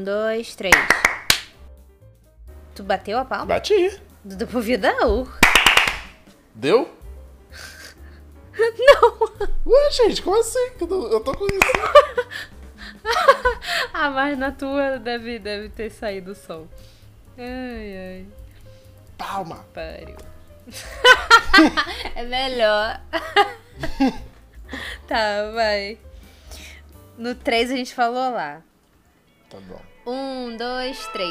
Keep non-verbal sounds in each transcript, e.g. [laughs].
Um, dois, três. Tu bateu a palma? Bati. Do do Povidão? Deu? [laughs] Não! Ué, gente, como assim? Eu tô, eu tô com isso. [laughs] Ah, mas na tua deve, deve ter saído o som. Ai, ai. Palma. Pariu. [laughs] é melhor. tá, vai. No 3 a gente falou lá. Tá bom. Um, dois, três.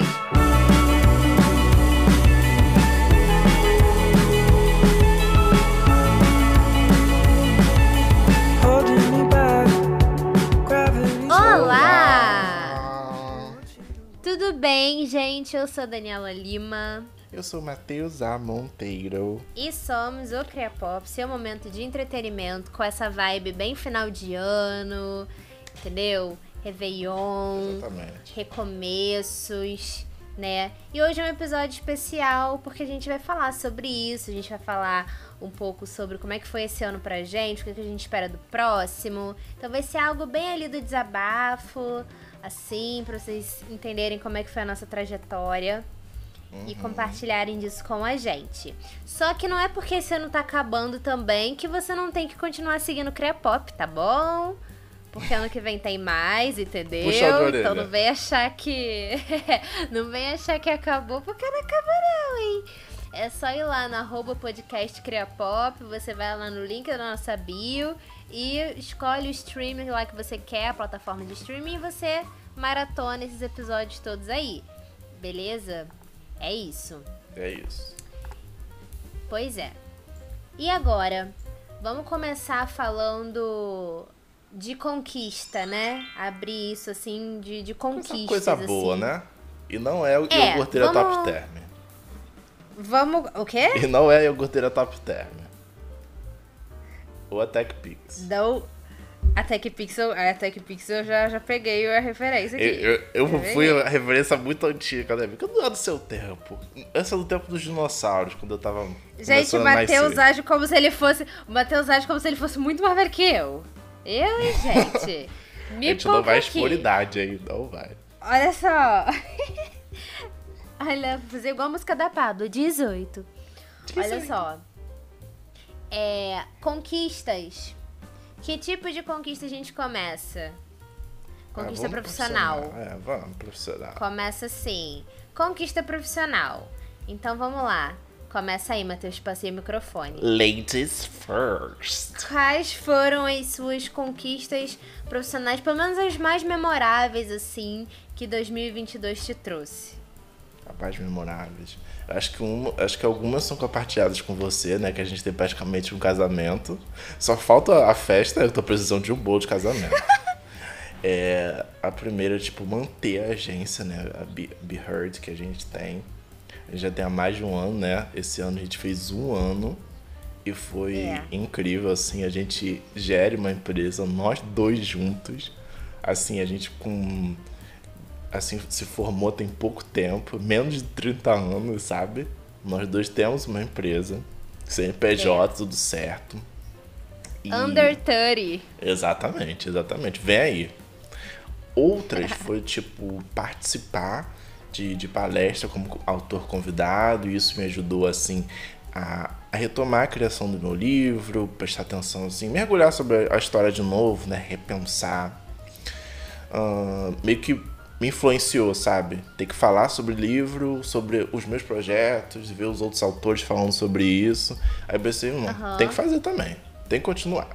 Olá! Tudo bem, gente? Eu sou Daniela Lima eu sou o Matheus A. Monteiro. e somos o Criapop, seu momento de entretenimento com essa vibe bem final de ano, entendeu? Réveillon, Exatamente. recomeços, né? E hoje é um episódio especial porque a gente vai falar sobre isso, a gente vai falar um pouco sobre como é que foi esse ano pra gente, o que que a gente espera do próximo. Então vai ser algo bem ali do desabafo, assim, pra vocês entenderem como é que foi a nossa trajetória. E compartilharem disso com a gente. Só que não é porque esse ano tá acabando também que você não tem que continuar seguindo o Criapop, tá bom? Porque ano que vem tem mais, entendeu? Puxa então não vem achar que. [laughs] não vem achar que acabou, porque não acabou, não, hein? É só ir lá no arroba podcast Criapop, você vai lá no link da nossa bio e escolhe o streaming lá que você quer, a plataforma de streaming, e você maratona esses episódios todos aí. Beleza? É isso. É isso. Pois é. E agora, vamos começar falando de conquista, né? Abrir isso assim de, de conquistas. Essa coisa boa, assim. né? E não é o É, iogurteira vamos- top term. Vamos. O quê? E não é a iogurteira top term. Ou a Tech Pix. Não. A TechPixel, a TechPixel eu já, já peguei a referência aqui. Eu, eu, eu fui a referência muito antiga, né? Porque não é do seu tempo. Essa é do tempo dos dinossauros, quando eu tava. Gente, o Matheus age como se ele fosse. O Matheus age como se ele fosse muito mais velho que eu. Eu, gente? [laughs] A Me gente não vai aqui. expor idade aí, não vai. Olha só. [laughs] Olha, vou fazer igual a música da Pablo, 18. Olha só. É, conquistas. Que tipo de conquista a gente começa? Conquista Ah, vamos profissional. É, vamos, profissional. Começa assim. Conquista profissional. Então vamos lá. Começa aí, Matheus, passei o microfone. Ladies first. Quais foram as suas conquistas profissionais, pelo menos as mais memoráveis, assim, que 2022 te trouxe? Rapaz, memoráveis. Acho que, uma, acho que algumas são compartilhadas com você, né? Que a gente tem praticamente um casamento. Só falta a festa, eu tô precisando de um bolo de casamento. [laughs] é, a primeira, tipo, manter a agência, né? A Be, Be Heard que a gente tem. Já tem há mais de um ano, né? Esse ano a gente fez um ano. E foi É. incrível, assim, a gente gere uma empresa, nós dois juntos. Assim, a gente com assim, se formou tem pouco tempo, menos de 30 anos, sabe? Nós dois temos uma empresa, CNPJ, tudo certo. E- Under 30. Exatamente, exatamente. Vem aí. Outras [laughs] foi, tipo, participar de, de palestra como autor convidado, e isso me ajudou, assim, a, a retomar a criação do meu livro, prestar atenção, assim, mergulhar sobre a história de novo, né? Repensar. Ah, meio que me influenciou, sabe? Ter que falar sobre livro, sobre os meus projetos, ver os outros autores falando sobre isso. Aí eu pensei, Aham. tem que fazer também, tem que continuar.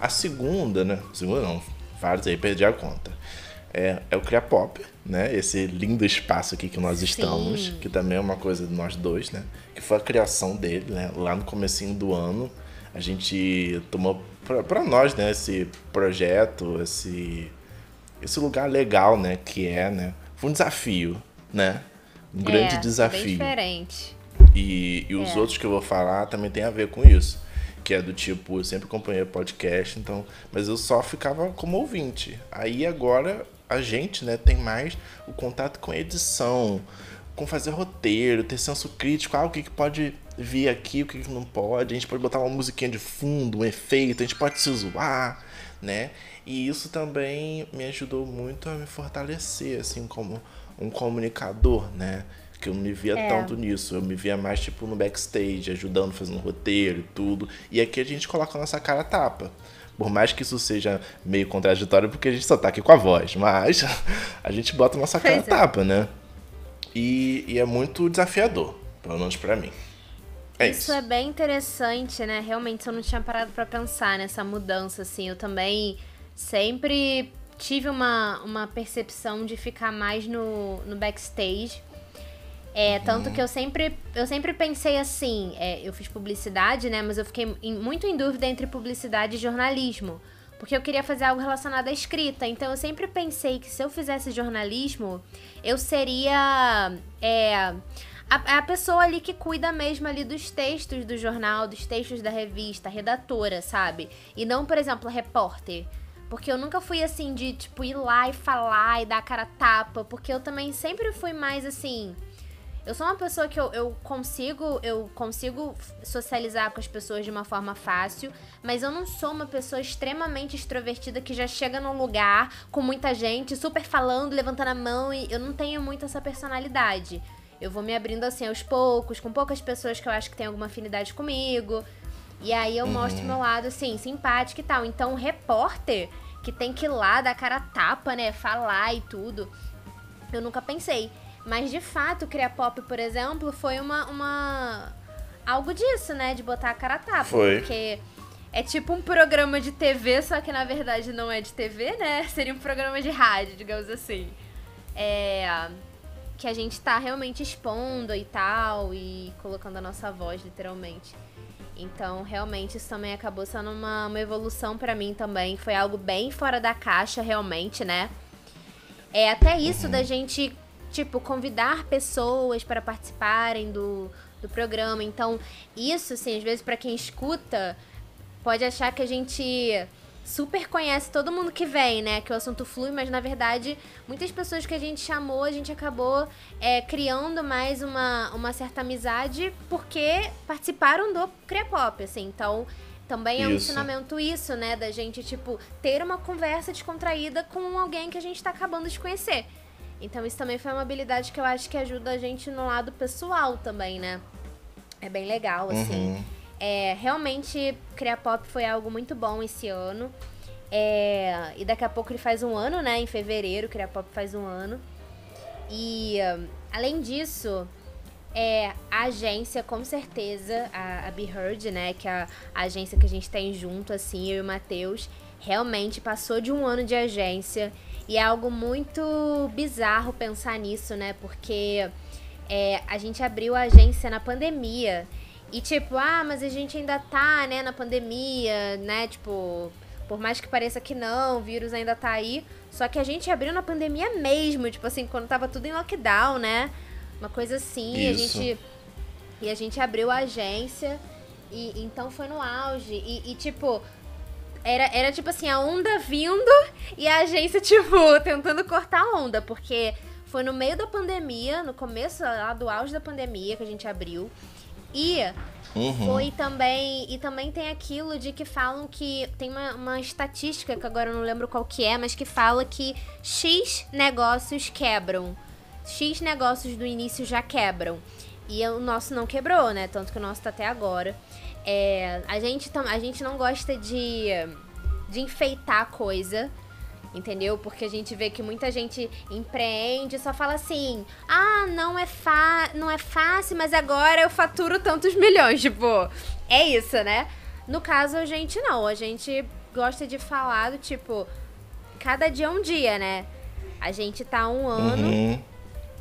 A segunda, né? Segunda não, vários aí, perdi a conta. É, é o Criapop, né? Esse lindo espaço aqui que nós estamos, Sim. que também é uma coisa de nós dois, né? Que foi a criação dele, né? Lá no comecinho do ano, a gente tomou pra, pra nós, né? Esse projeto, esse, esse lugar legal, né? Que é, né? Foi um desafio, né? Um grande é, Bem desafio. diferente. E, e os É. outros que eu vou falar também tem a ver com isso. Que é do tipo, eu sempre acompanhei podcast, então. Mas eu só ficava como ouvinte. Aí agora a gente, né, tem mais o contato com edição, com fazer roteiro, ter senso crítico, ah, o que, que pode ver aqui o que que não pode. A gente pode botar uma musiquinha de fundo, um efeito, a gente pode se zoar, né? E isso também me ajudou muito a me fortalecer, assim, como um comunicador, né? Que eu não me via É. tanto nisso. Eu me via mais, tipo, no backstage, ajudando, fazendo roteiro e tudo. E aqui a gente coloca a nossa cara a tapa. Por mais que isso seja meio contraditório, porque a gente só tá aqui com a voz. Mas [laughs] a gente bota a nossa cara Pois é. tapa, né? E, e é muito desafiador, pelo menos pra mim. É isso. Isso é bem interessante, né? Realmente, eu não tinha parado pra pensar nessa mudança, assim. Eu também sempre tive uma, uma percepção de ficar mais no, no backstage. É, tanto que eu sempre, eu sempre pensei assim, é, eu fiz publicidade, né? Mas eu fiquei em- muito em dúvida entre publicidade e jornalismo. Porque eu queria fazer algo relacionado à escrita. Então eu sempre pensei que se eu fizesse jornalismo, eu seria é, a, a pessoa ali que cuida mesmo ali dos textos do jornal, dos textos da revista, redatora, sabe? E não, por exemplo, repórter. Porque eu nunca fui assim de, tipo, ir lá e falar e dar a cara a tapa. Porque eu também sempre fui mais assim. Eu sou uma pessoa que eu, eu consigo eu consigo socializar com as pessoas de uma forma fácil, mas eu não sou uma pessoa extremamente extrovertida que já chega num lugar com muita gente, super falando, levantando a mão e eu não tenho muito essa personalidade. Eu vou me abrindo assim aos poucos, com poucas pessoas que eu acho que tem alguma afinidade comigo. E aí eu mostro meu lado assim, simpático e tal. Então, o repórter que tem que ir lá dar cara tapa, né, falar e tudo, eu nunca pensei. Mas de fato, criar pop, por exemplo, foi uma, uma. algo disso, né? De botar a cara a tapa. Foi. Porque é tipo um programa de TV, só que na verdade não é de TV, né? [laughs] Seria um programa de rádio, digamos assim. É. Que a gente tá realmente expondo e tal, e colocando a nossa voz, literalmente. Então, realmente, isso também acabou sendo uma, uma evolução pra mim também. Foi algo bem fora da caixa, realmente, né? É até isso da gente, tipo, convidar pessoas para participarem do, do programa. Então, isso, assim, às vezes, pra quem escuta, pode achar que a gente super conhece todo mundo que vem, né? Que o assunto flui, mas na verdade, muitas pessoas que a gente chamou, a gente acabou é, criando mais uma, uma certa amizade porque participaram do Crepop, assim. Então, também é um Isso. ensinamento isso, né? Da gente, tipo, ter uma conversa descontraída com alguém que a gente tá acabando de conhecer. Então, isso também foi uma habilidade que eu acho que ajuda a gente no lado pessoal também, né? É bem legal, assim. Uhum. É, realmente, Criar Pop foi algo muito bom esse ano. É, e daqui a pouco ele faz um ano, né? Em fevereiro, Criar Pop faz um ano. E, além disso, é, a agência, com certeza, a, a Be Heard, né? Que é a, a agência que a gente tem junto, assim, eu e o Matheus, realmente passou de um ano de agência. E é algo muito bizarro pensar nisso, né? Porque é, a gente abriu a agência na pandemia. E tipo, ah, mas a gente ainda tá, né, na pandemia, né? Tipo, por mais que pareça que não, o vírus ainda tá aí. Só que a gente abriu na pandemia mesmo, tipo assim, quando tava tudo em lockdown, né? Uma coisa assim, a Isso. gente. E a gente abriu a agência. E então foi no auge. E, e, tipo, era, era tipo assim, a onda vindo e a agência, [laughs] tipo, tentando cortar a onda. Porque foi no meio da pandemia, no começo lá do auge da pandemia que a gente abriu. E Uhum. foi também. E também tem aquilo de que falam que. Tem uma, uma estatística que agora eu não lembro qual que é, mas que fala que X negócios quebram. X negócios do início já quebram. E o nosso não quebrou, né? Tanto que o nosso tá até agora. É, a, gente, a gente não gosta de, de enfeitar a coisa. Entendeu? Porque a gente vê que muita gente empreende e só fala assim: ah, não é, fa não é fácil, mas agora eu faturo tantos milhões. [laughs] Tipo, é isso, né? No caso, a gente não. A gente gosta de falar do tipo: cada dia é um dia, né? A gente tá um ano Uhum.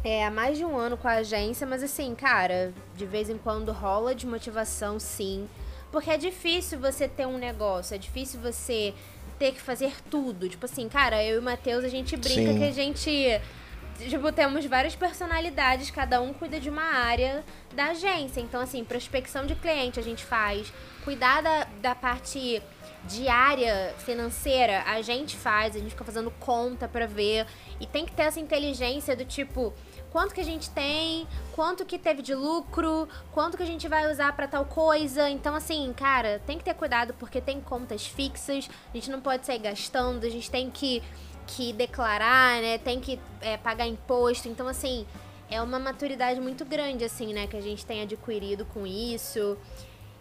É, há mais de um ano com a agência, mas assim, cara, de vez em quando rola de motivação, sim. Porque é difícil você ter um negócio, é difícil você ter que fazer tudo. Tipo assim, cara, eu e o Matheus, a gente brinca Sim. que a gente. Tipo, temos várias personalidades, cada um cuida de uma área da agência. Então, assim, prospecção de cliente a gente faz, cuidar da, da parte diária financeira, a gente faz, a gente fica fazendo conta pra ver. E tem que ter essa inteligência do tipo, quanto que a gente tem, quanto que teve de lucro, quanto que a gente vai usar pra tal coisa. Então, assim, cara, tem que ter cuidado porque tem contas fixas, a gente não pode sair gastando, a gente tem que, que declarar, né? Tem que é, pagar imposto. Então, assim, é uma maturidade muito grande, assim, né? Que a gente tem adquirido com isso.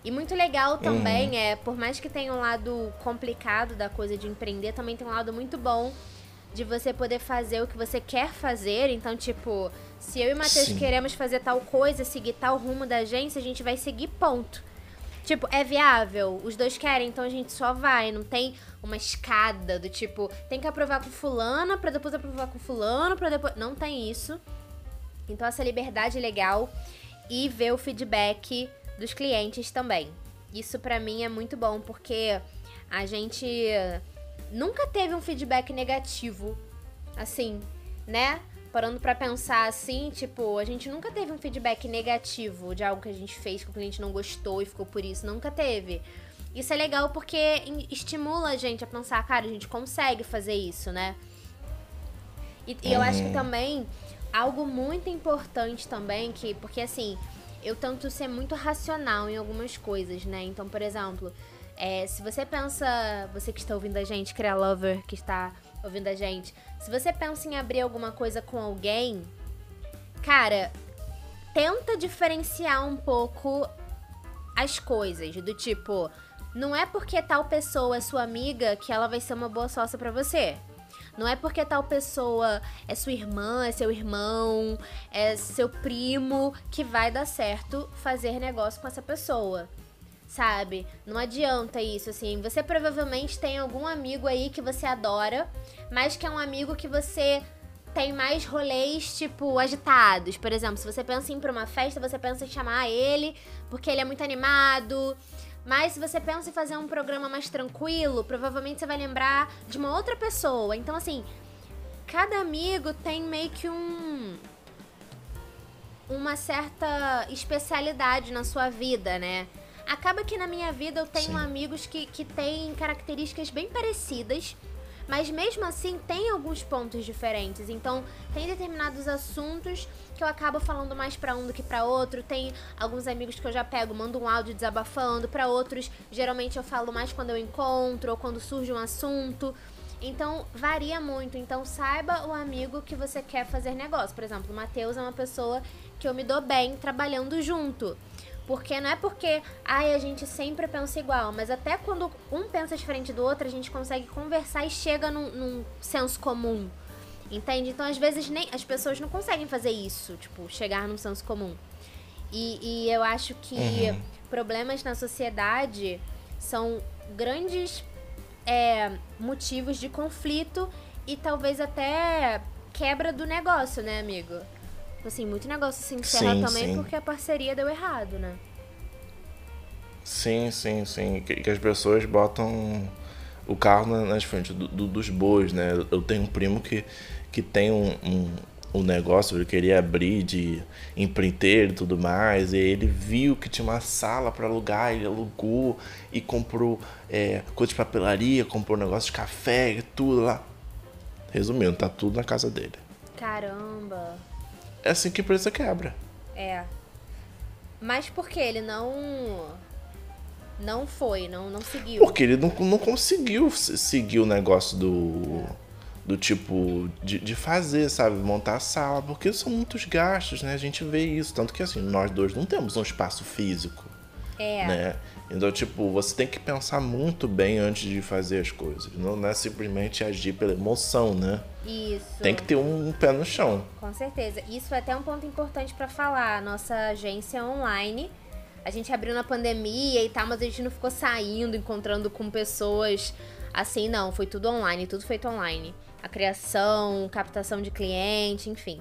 E muito legal também, é, por mais que tenha um lado complicado da coisa de empreender, também tem um lado muito bom de você poder fazer o que você quer fazer. Então, tipo, se eu e o Matheus Sim. queremos fazer tal coisa, seguir tal rumo da agência, a gente vai seguir ponto. Tipo, é viável, os dois querem, então a gente só vai. Não tem uma escada do tipo, tem que aprovar com fulana pra depois aprovar com fulano, pra depois. Não tem isso. Então essa liberdade é legal e ver o feedback dos clientes também. Isso pra mim é muito bom porque a gente nunca teve um feedback negativo, assim, né? Parando pra pensar assim, tipo, a gente nunca teve um feedback negativo de algo que a gente fez que o cliente não gostou e ficou por isso, nunca teve. Isso é legal porque estimula a gente a pensar, cara, a gente consegue fazer isso, né? E, e eu acho que também algo muito importante também que porque assim eu tento ser muito racional em algumas coisas, né? Então, por exemplo, é, se você pensa, você que está ouvindo a gente, Cria Lover, que está ouvindo a gente, se você pensa em abrir alguma coisa com alguém, cara, tenta diferenciar um pouco as coisas, do tipo, não é porque tal pessoa é sua amiga que ela vai ser uma boa sócia pra você. Não é porque tal pessoa é sua irmã, é seu irmão, é seu primo que vai dar certo fazer negócio com essa pessoa. Sabe? Não adianta isso, assim. Você provavelmente tem algum amigo aí que você adora, mas que é um amigo que você tem mais rolês, tipo, agitados. Por exemplo, se você pensa em ir pra uma festa, você pensa em chamar ele porque ele é muito animado. Mas se você pensa em fazer um programa mais tranquilo, provavelmente você vai lembrar de uma outra pessoa. Então, assim, cada amigo tem meio que um. Uma certa especialidade na sua vida, né? Acaba que na minha vida eu tenho Sim. amigos que, que têm características bem parecidas, mas mesmo assim tem alguns pontos diferentes. Então, tem determinados assuntos que eu acabo falando mais pra um do que pra outro. Tem alguns amigos que eu já pego, mando um áudio desabafando, Pra outros, geralmente eu falo mais quando eu encontro ou quando surge um assunto. Então, varia muito. Então, saiba o amigo que você quer fazer negócio. Por exemplo, o Matheus é uma pessoa que eu me dou bem trabalhando junto. Porque não é porque, ai, a gente sempre pensa igual, mas até quando um pensa diferente do outro, a gente consegue conversar e chega num, num senso comum. Entende? Então, às vezes, nem as pessoas não conseguem fazer isso, tipo, chegar num senso comum. E, e eu acho que Uhum. problemas na sociedade são grandes é, motivos de conflito e talvez até quebra do negócio, né, amigo? Assim, muito negócio se encerra Sim, também sim. porque a parceria deu errado, né? Sim, sim, sim. Que, que as pessoas botam o carro na- nas frentes do- do- dos bois, né? Eu tenho um primo que, que tem um, um, um negócio, ele queria abrir de empreiteiro e tudo mais, e ele viu que tinha uma sala para alugar, ele alugou e comprou é, coisa de papelaria, comprou um negócio de café e tudo lá. Resumindo, tá tudo na casa dele. Caramba. É assim que a empresa quebra. É. Mas por que ele não. Não foi, não, não seguiu? Porque ele não, não conseguiu se- seguir o negócio do. Do tipo, de, de fazer, sabe? Montar a sala. Porque são muitos gastos, né? A gente vê isso. Tanto que, assim, nós dois não temos um espaço físico, É. né? Então, tipo, você tem que pensar muito bem antes de fazer as coisas. Não, é simplesmente agir pela emoção, né? Isso. Tem que ter um, pé no chão. Com certeza. Isso é até um ponto importante pra falar. Nossa agência é online. A gente abriu na pandemia e tal, mas a gente não ficou saindo, encontrando com pessoas assim, não. Foi tudo online, tudo feito online. A criação, captação de cliente, enfim.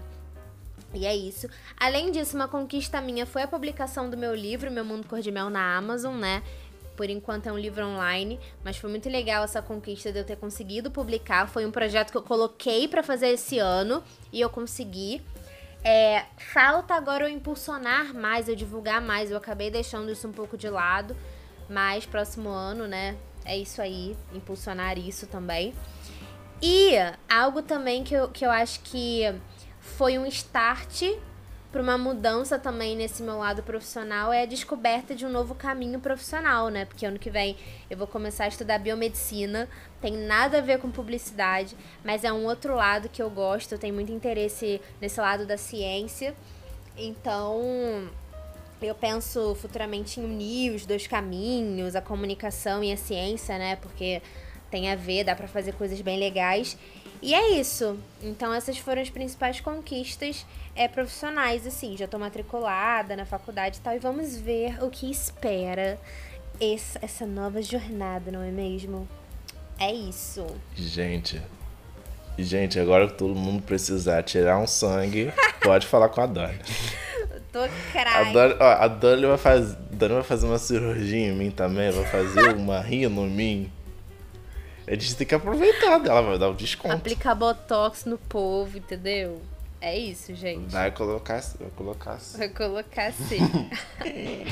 E é isso. Além disso, uma conquista minha foi a publicação do meu livro, Meu Mundo Cor de Mel, na Amazon, né? Por enquanto é um livro online, mas foi muito legal essa conquista de eu ter conseguido publicar. Foi um projeto que eu coloquei pra fazer esse ano e eu consegui. É, falta agora eu impulsionar mais, eu divulgar mais. Eu acabei deixando isso um pouco de lado, mas próximo ano, né? É isso aí, impulsionar isso também. E algo também que eu, que eu acho que foi um start para uma mudança também nesse meu lado profissional é a descoberta de um novo caminho profissional, né? Porque ano que vem eu vou começar a estudar biomedicina, tem nada a ver com publicidade, mas é um outro lado que eu gosto, eu tenho muito interesse nesse lado da ciência. Então, eu penso futuramente em unir os dois caminhos, a comunicação e a ciência, né? Porque tem a ver, dá para fazer coisas bem legais. E é isso. Então essas foram as principais conquistas é, profissionais, assim. Já tô matriculada na faculdade e tal. E vamos ver o que espera essa, essa nova jornada, não é mesmo? É isso. Gente. Gente, agora que todo mundo precisar tirar um sangue, [laughs] pode falar com a Dani. Tô A craque. Dani, ó, a Dani vai, faz, Dani vai fazer uma cirurgia em mim também, vai fazer uma rino em mim. A gente tem que aproveitar dela, vai dar um desconto. Aplicar botox no povo, entendeu? É isso, gente. Vai colocar, vai colocar assim. Vai colocar assim. [laughs]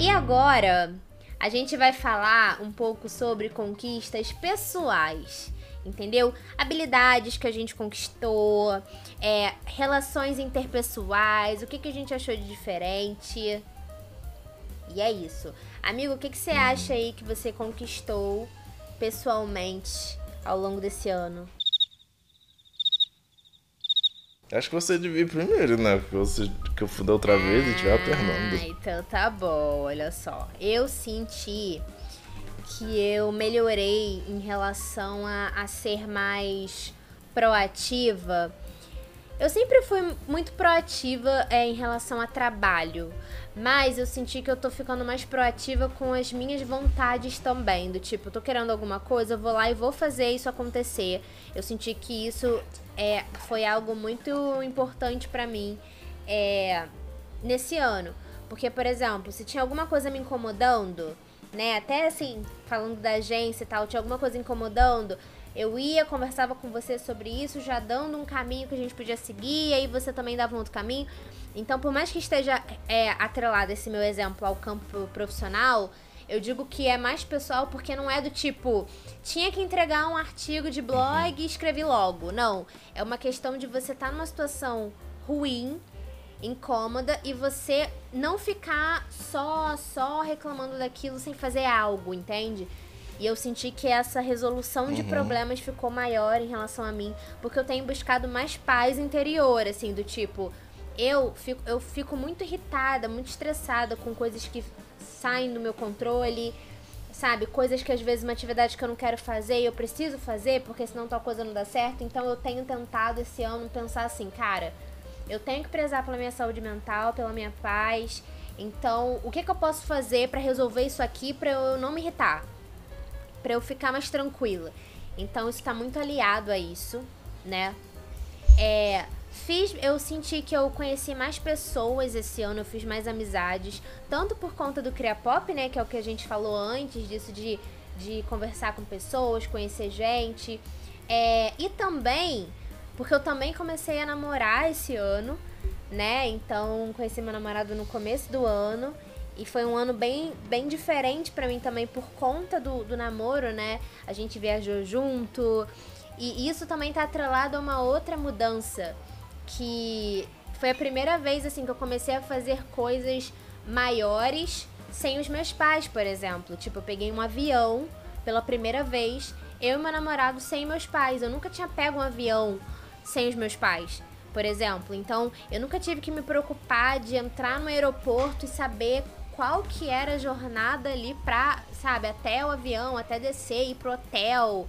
e agora, a gente vai falar um pouco sobre conquistas pessoais. Entendeu? Habilidades que a gente conquistou, é, relações interpessoais, o que, que a gente achou de diferente. E é isso. Amigo, o que, que você acha aí que você conquistou pessoalmente ao longo desse ano? Acho que você devia ir primeiro, né? Porque você que eu fui da outra vez e estiver alternando. Ah, então tá bom, olha só. Eu senti que eu melhorei em relação a, a ser mais proativa. Eu sempre fui muito proativa é, em relação a trabalho, mas eu senti que eu tô ficando mais proativa com as minhas vontades também. Do tipo, eu tô querendo alguma coisa, eu vou lá e vou fazer isso acontecer. Eu senti que isso é, foi algo muito importante pra mim é, nesse ano. Porque, por exemplo, se tinha alguma coisa me incomodando, né? Até assim, falando da agência e tal, tinha alguma coisa incomodando, eu ia, conversava com você sobre isso, já dando um caminho que a gente podia seguir, e aí você também dava um outro caminho. Então, por mais que esteja é, atrelado esse meu exemplo ao campo profissional, eu digo que é mais pessoal porque não é do tipo, tinha que entregar um artigo de blog e escrevi logo. Não. É uma questão de você estar numa situação ruim, incômoda e você não ficar só só reclamando daquilo sem fazer algo, entende? E eu senti que essa resolução de problemas ficou maior em relação a mim, porque eu tenho buscado mais paz interior, assim, do tipo, eu fico, eu fico muito irritada, muito estressada com coisas que saem do meu controle, sabe? Coisas que às vezes uma atividade que eu não quero fazer e eu preciso fazer, porque senão tal coisa não dá certo. Então eu tenho tentado esse ano pensar assim, cara, eu tenho que prezar pela minha saúde mental, pela minha paz. Então, o que, que eu posso fazer pra resolver isso aqui pra eu não me irritar? Pra eu ficar mais tranquila. Então, isso tá muito aliado a isso, né? É, fiz, eu senti que eu conheci mais pessoas esse ano, eu fiz mais amizades, tanto por conta do Cria Pop, né, que é o que a gente falou antes disso de, de conversar com pessoas, conhecer gente, é, e também porque eu também comecei a namorar esse ano, né? Então conheci meu namorado no começo do ano e foi um ano bem, bem diferente pra mim também por conta do, do namoro, né? A gente viajou junto e isso também tá atrelado a uma outra mudança que foi a primeira vez assim que eu comecei a fazer coisas maiores sem os meus pais, por exemplo. Tipo, eu peguei um avião pela primeira vez, eu e meu namorado sem meus pais. Eu nunca tinha pego um avião sem os meus pais, por exemplo. Então, eu nunca tive que me preocupar de entrar no aeroporto e saber qual que era a jornada ali pra, sabe, até o avião, até descer, ir pro hotel.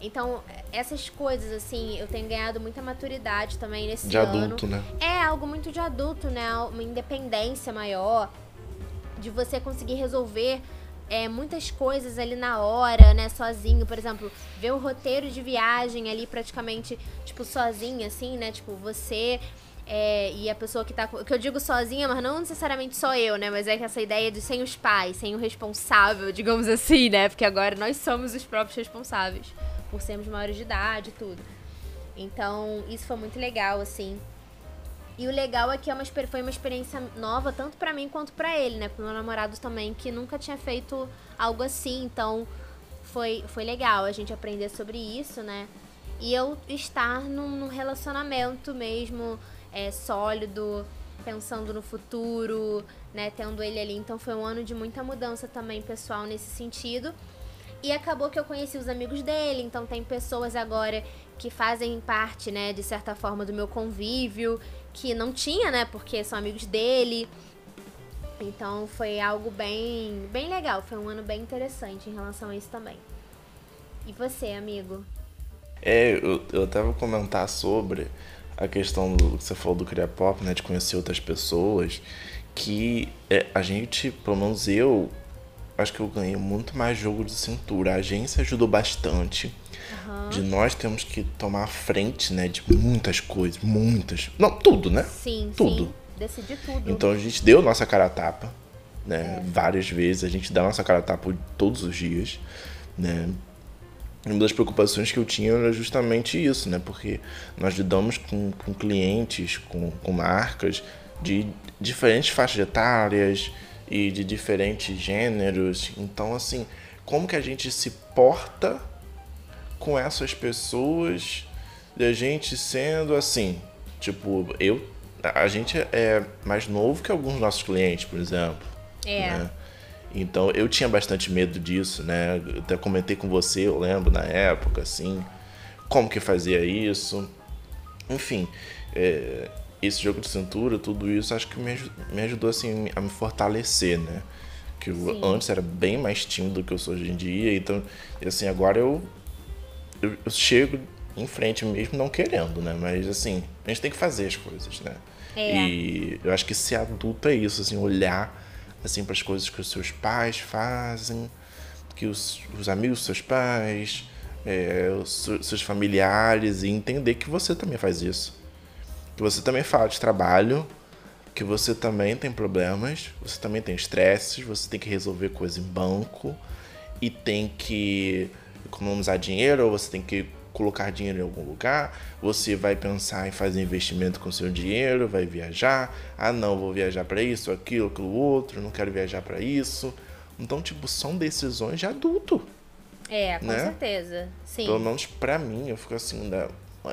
Então, essas coisas, assim, eu tenho ganhado muita maturidade também nesse De ano. adulto, né? É algo muito de adulto, né? Uma independência maior, de você conseguir resolver é, muitas coisas ali na hora, né? Sozinho, por exemplo, ver um roteiro de viagem ali praticamente, tipo, sozinha, assim, né? Tipo, você é, e a pessoa que tá. Que eu digo sozinha, mas não necessariamente só eu, né? Mas é que essa ideia de sem os pais, sem o responsável, digamos assim, né? Porque agora nós somos os próprios responsáveis por sermos maiores de idade e tudo. Então, isso foi muito legal, assim. E o legal é que é uma, foi uma experiência nova, tanto pra mim quanto pra ele, né? Pro meu namorado também, que nunca tinha feito algo assim. Então, foi, foi legal a gente aprender sobre isso, né? E eu estar num, num relacionamento mesmo é, sólido, pensando no futuro, né? Tendo ele ali. Então, foi um ano de muita mudança também pessoal nesse sentido. E acabou que eu conheci os amigos dele, então tem pessoas agora que fazem parte, né, de certa forma, do meu convívio, que não tinha, né, porque são amigos dele. Então foi algo bem, bem legal, foi um ano bem interessante em relação a isso também. E você, amigo? É, eu, eu até vou comentar sobre a questão do que você falou do Criar Pop, né? De conhecer outras pessoas. Que é, a gente, pelo menos eu, acho que eu ganhei muito mais jogo de cintura. A agência ajudou bastante. De nós temos que tomar a frente, né? De muitas coisas, muitas. Não, tudo, né? Sim, Tudo. sim. Decidi tudo. Então a gente deu nossa cara a tapa, né? Várias vezes. A gente dá nossa cara a tapa todos os dias, né? Uma das preocupações que eu tinha era justamente isso, né? Porque nós lidamos com, com clientes, com, com marcas de diferentes faixas etárias e de diferentes gêneros. Então, assim, como que a gente se porta com essas pessoas e a gente sendo assim? Tipo, eu. A gente é mais novo que alguns dos nossos clientes, por exemplo. É. né? Então eu tinha bastante medo disso, né? Eu até comentei com você, eu lembro na época, assim, como que fazia isso. Enfim, é, esse jogo de cintura, tudo isso, acho que me, me ajudou assim a me fortalecer, né? Que eu Sim. antes era bem mais tímido do que eu sou hoje em dia, então, assim, agora eu, eu, eu chego em frente mesmo não querendo, né? Mas assim, a gente tem que fazer as coisas, né? É. E eu acho que ser adulto é isso, assim, olhar assim para as coisas que os seus pais fazem, que os, os amigos dos seus pais, é, os seu- seus familiares e entender que você também faz isso. Que você também fala de trabalho, que você também tem problemas, você também tem estresses, você tem que resolver coisa em banco e tem que economizar dinheiro, ou você tem que colocar dinheiro em algum lugar, você vai pensar em fazer investimento com seu dinheiro, vai viajar, ah não, vou viajar para isso, aquilo, aquilo outro, não quero viajar para isso. Então, tipo, são decisões de adulto. É, com Né? certeza. Sim. Pelo menos pra mim, eu fico assim, ainda,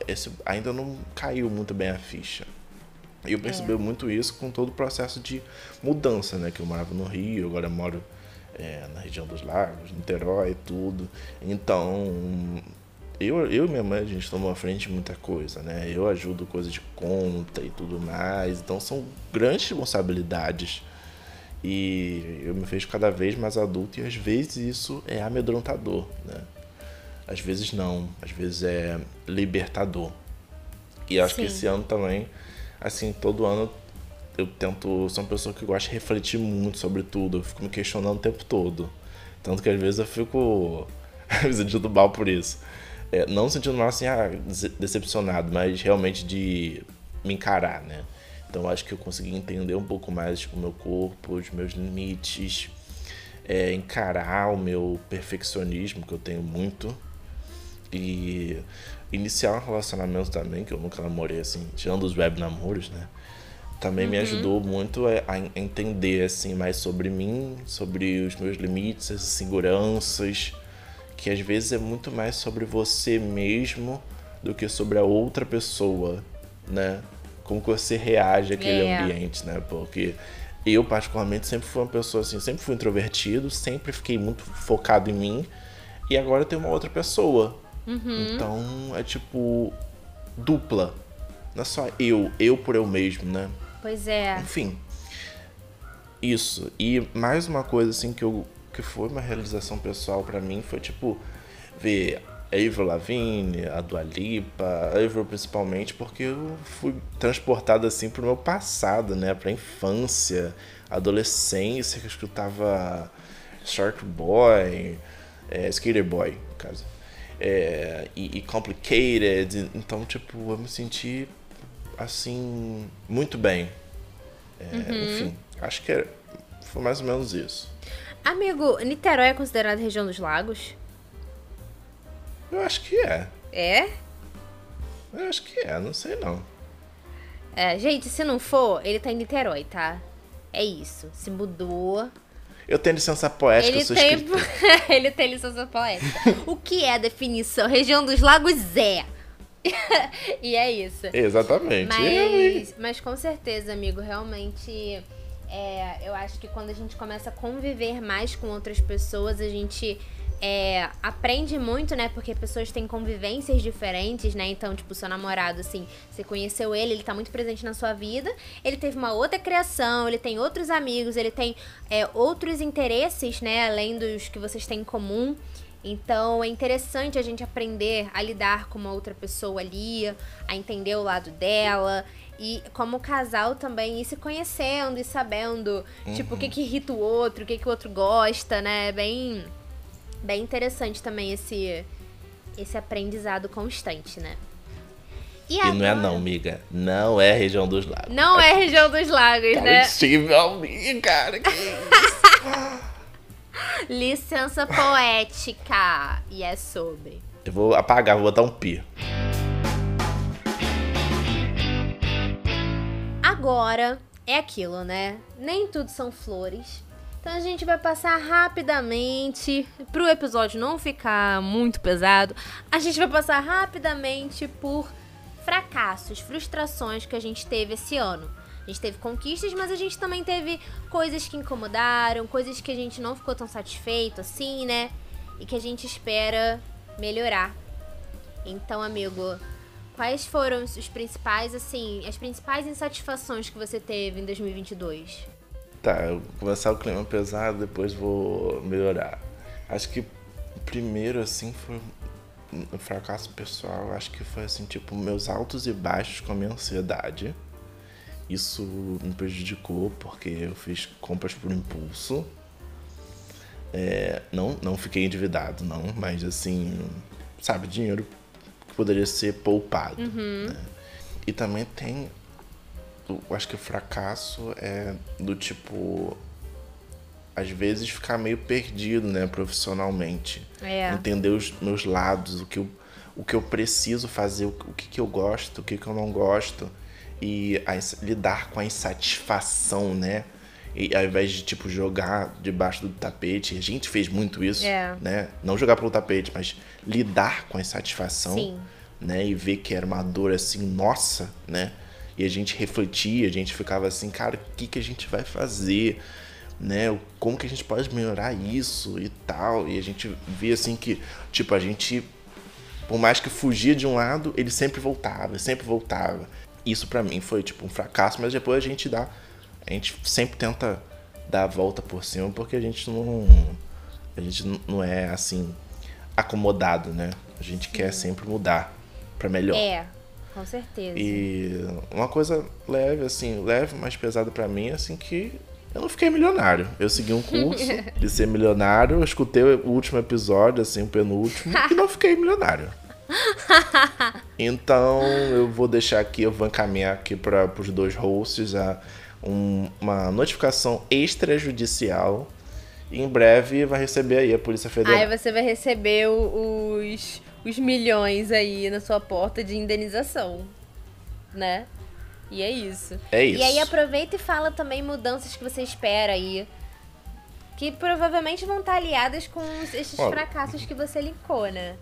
esse, ainda não caiu muito bem a ficha. E eu percebi muito isso com todo o processo de mudança, né? Que eu morava no Rio, agora moro é, na região dos lagos, Niterói e tudo. Então, eu, eu e minha mãe, a gente tomou à frente de muita coisa, né? Eu ajudo coisa de conta e tudo mais. Então, são grandes responsabilidades. E eu me vejo cada vez mais adulto e às vezes isso é amedrontador, né? Às vezes não, às vezes é libertador. E acho que Sim. esse ano também, assim, todo ano eu tento. Sou uma pessoa que gosta de refletir muito sobre tudo. Eu fico me questionando o tempo todo. Tanto que às vezes eu fico [laughs] me sentindo mal por isso. É, não sentindo mal assim, ah, dece- decepcionado, mas realmente de me encarar, né? Então acho que eu consegui entender um pouco mais o meu corpo, os meus limites, é, encarar o meu perfeccionismo, que eu tenho muito, e iniciar um relacionamento também, que eu nunca namorei assim, tirando os web namoros, né? Também me ajudou muito a, a entender assim mais sobre mim, sobre os meus limites, as seguranças, que às vezes é muito mais sobre você mesmo do que sobre a outra pessoa, né? Como que você reage àquele É. ambiente, né? Porque eu particularmente sempre fui uma pessoa assim, sempre fui introvertido, sempre fiquei muito focado em mim e agora tem uma outra pessoa. Então é tipo dupla. Não é só eu, eu por eu mesmo, né? Pois é. Enfim. Isso. E mais uma coisa assim que eu que foi uma realização pessoal pra mim foi tipo ver a Avril Lavigne, a Dua Lipa, a Avril principalmente porque eu fui transportado assim pro meu passado, né, pra infância, adolescência que eu escutava Short Boy, é, Skater Boy, no caso. É, e, e Complicated, então tipo, eu me senti assim muito bem. É, Enfim, acho que era- foi mais ou menos isso. Amigo, Niterói é considerada região dos lagos? Eu acho que é. É? Eu acho que é, não sei não. É, gente, se não for, ele tá em Niterói, tá? É isso. Se mudou. Eu tenho licença poética, Ele eu sou tem, [laughs] ele tem licença poética. o que é a definição? Região dos lagos é. [laughs] e é isso. Exatamente. Mas, mas com certeza, amigo, realmente é, eu acho que quando a gente começa a conviver mais com outras pessoas, a gente é, aprende muito, né? Porque pessoas têm convivências diferentes, né? Então, tipo, seu namorado, assim, você conheceu ele, ele tá muito presente na sua vida, ele teve uma outra criação, ele tem outros amigos, ele tem é, outros interesses, né? Além dos que vocês têm em comum. Então é interessante a gente aprender a lidar com uma outra pessoa ali, a entender o lado dela. E como casal também ir se conhecendo e sabendo, tipo, o que que irrita o outro, o que que o outro gosta, né? É bem, bem interessante também esse, esse aprendizado constante, né? E não é agora- não, miga. Não é região dos lagos. Não é região dos lagos, Cara, né? Steve Alvin, cara. Que isso? [laughs] Licença poética. E é sobre. Eu vou apagar, vou botar um pi. Agora é aquilo, né? Nem tudo são flores. Então a gente vai passar rapidamente pro episódio não ficar muito pesado. A gente vai passar rapidamente por fracassos, frustrações que a gente teve esse ano. A gente teve conquistas, mas a gente também teve coisas que incomodaram, coisas que a gente não ficou tão satisfeito assim, né? E que a gente espera melhorar. Então, amigo, quais foram os principais, assim, as principais insatisfações que você teve em 2022? Tá, eu vou começar o clima pesado, depois vou melhorar. Acho que primeiro, assim, foi um fracasso pessoal. Acho que foi, assim, tipo, meus altos e baixos com a minha ansiedade. Isso me prejudicou porque eu fiz compras por impulso. É, não, não fiquei endividado, não, mas assim, sabe, dinheiro que poderia ser poupado. né? E também tem eu acho que o fracasso é do tipo às vezes ficar meio perdido, né, profissionalmente. É. Entender os meus lados, o que eu, o que eu preciso fazer, o, que, que eu gosto, o que, que eu não gosto. E a lidar com a insatisfação, né? E ao invés de, tipo, jogar debaixo do tapete, a gente fez muito isso, É. né? Não jogar pelo tapete, mas lidar com a insatisfação Sim. né? E ver que era uma dor assim, nossa, né? E a gente refletia, a gente ficava assim, cara, o que, que a gente vai fazer? Né? Como que a gente pode melhorar isso e tal? E a gente via assim que, tipo, a gente, por mais que fugia de um lado, ele sempre voltava, sempre voltava. Isso pra mim foi tipo um fracasso, mas depois a gente dá, a gente sempre tenta dar a volta por cima, porque a gente não, a gente não- é assim acomodado, né? A gente quer sempre mudar pra melhor. É, com certeza. E uma coisa leve, assim, leve, mas pesada pra mim, assim, que eu não fiquei milionário. Eu segui um curso [laughs] de ser milionário, eu escutei o último episódio, assim, o penúltimo, e não fiquei milionário. [laughs] Então eu vou deixar aqui, eu vou encaminhar aqui para os dois hosts a, um- uma notificação extrajudicial. E em breve vai receber aí a Polícia Federal. Aí você vai receber os, os milhões aí na sua porta de indenização, né? E é isso. É isso. E aí aproveita e fala também mudanças que você espera aí. Que provavelmente vão estar aliadas com esses Ó. fracassos que você linkou, né?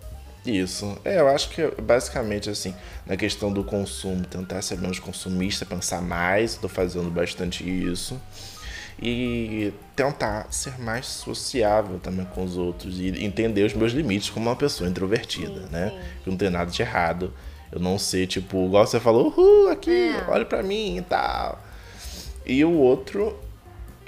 Isso. É, eu acho que basicamente assim, na questão do consumo, tentar ser menos consumista, pensar mais, tô fazendo bastante isso. E tentar ser mais sociável também com os outros e entender os meus limites como uma pessoa introvertida, Sim, né? sim. Que não tem nada de errado. Eu não sei, tipo, igual você falou, uhul, aqui, É. olha pra mim e tal. E o outro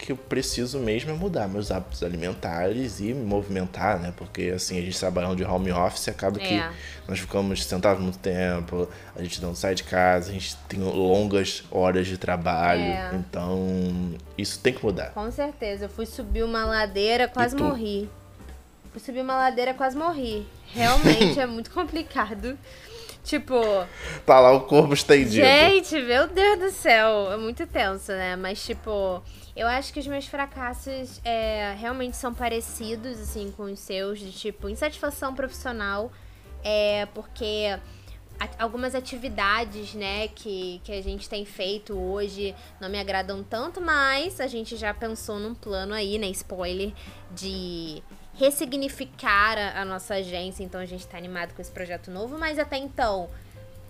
que eu preciso mesmo é mudar meus hábitos alimentares e me movimentar, né? Porque assim, a gente trabalhando de home office, acaba que É. nós ficamos sentados muito tempo, a gente não sai de casa, a gente tem longas horas de trabalho. É. Então, isso tem que mudar. Com certeza. Eu fui subir uma ladeira, quase morri. Fui subir uma ladeira, quase morri. Realmente é muito [laughs] complicado. Tipo, Tá lá o corpo estendido. gente, meu Deus do céu. É muito tenso, né? Mas, tipo, eu acho que os meus fracassos é, realmente são parecidos, assim, com os seus, de tipo, insatisfação profissional. É porque algumas atividades, né, que, que a gente tem feito hoje não me agradam tanto, mas a gente já pensou num plano aí, né, spoiler, de ressignificar a, a nossa agência, então a gente tá animado com esse projeto novo, mas até então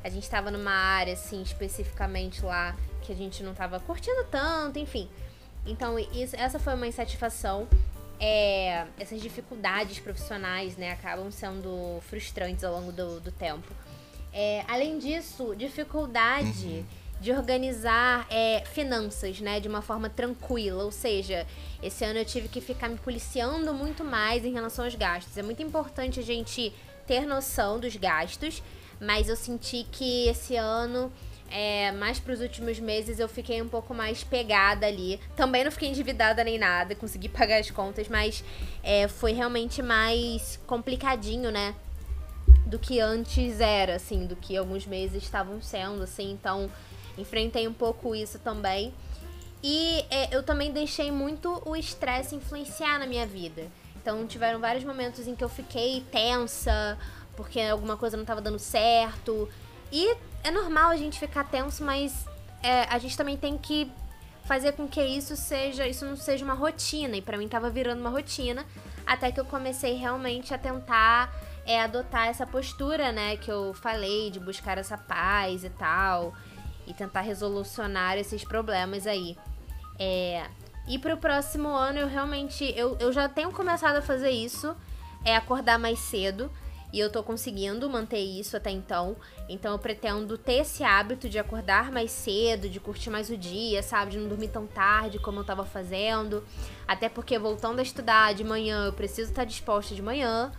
a gente tava numa área, assim, especificamente lá, que a gente não tava curtindo tanto, enfim. Então, isso, essa foi uma insatisfação. É, essas dificuldades profissionais, né, acabam sendo frustrantes ao longo do, do tempo. É, além disso, dificuldade de organizar é, finanças, né, de uma forma tranquila. Ou seja, esse ano eu tive que ficar me policiando muito mais em relação aos gastos. É muito importante a gente ter noção dos gastos, mas eu senti que esse ano, é, para os últimos meses, eu fiquei um pouco mais pegada ali. Também não fiquei endividada nem nada, consegui [laughs] pagar as contas, mas é, foi realmente mais complicadinho, né? do que antes era, assim, do que alguns meses estavam sendo, assim, então enfrentei um pouco isso também. E é, eu também deixei muito o estresse influenciar na minha vida. Então tiveram vários momentos em que eu fiquei tensa, porque alguma coisa não estava dando certo. E é normal a gente ficar tenso, mas é, a gente também tem que fazer com que isso seja, isso não seja uma rotina. E pra mim tava virando uma rotina, até que eu comecei realmente a tentar é, adotar essa postura, né, que eu falei, de buscar essa paz e tal, e tentar resolucionar esses problemas aí. É, e pro próximo ano eu realmente, eu, eu já tenho começado a fazer isso, é acordar mais cedo, e eu tô conseguindo manter isso até então. Então eu pretendo ter esse hábito de acordar mais cedo, de curtir mais o dia, sabe? De não dormir tão tarde como eu tava fazendo. Até porque voltando a estudar de manhã, eu preciso estar disposta de manhã.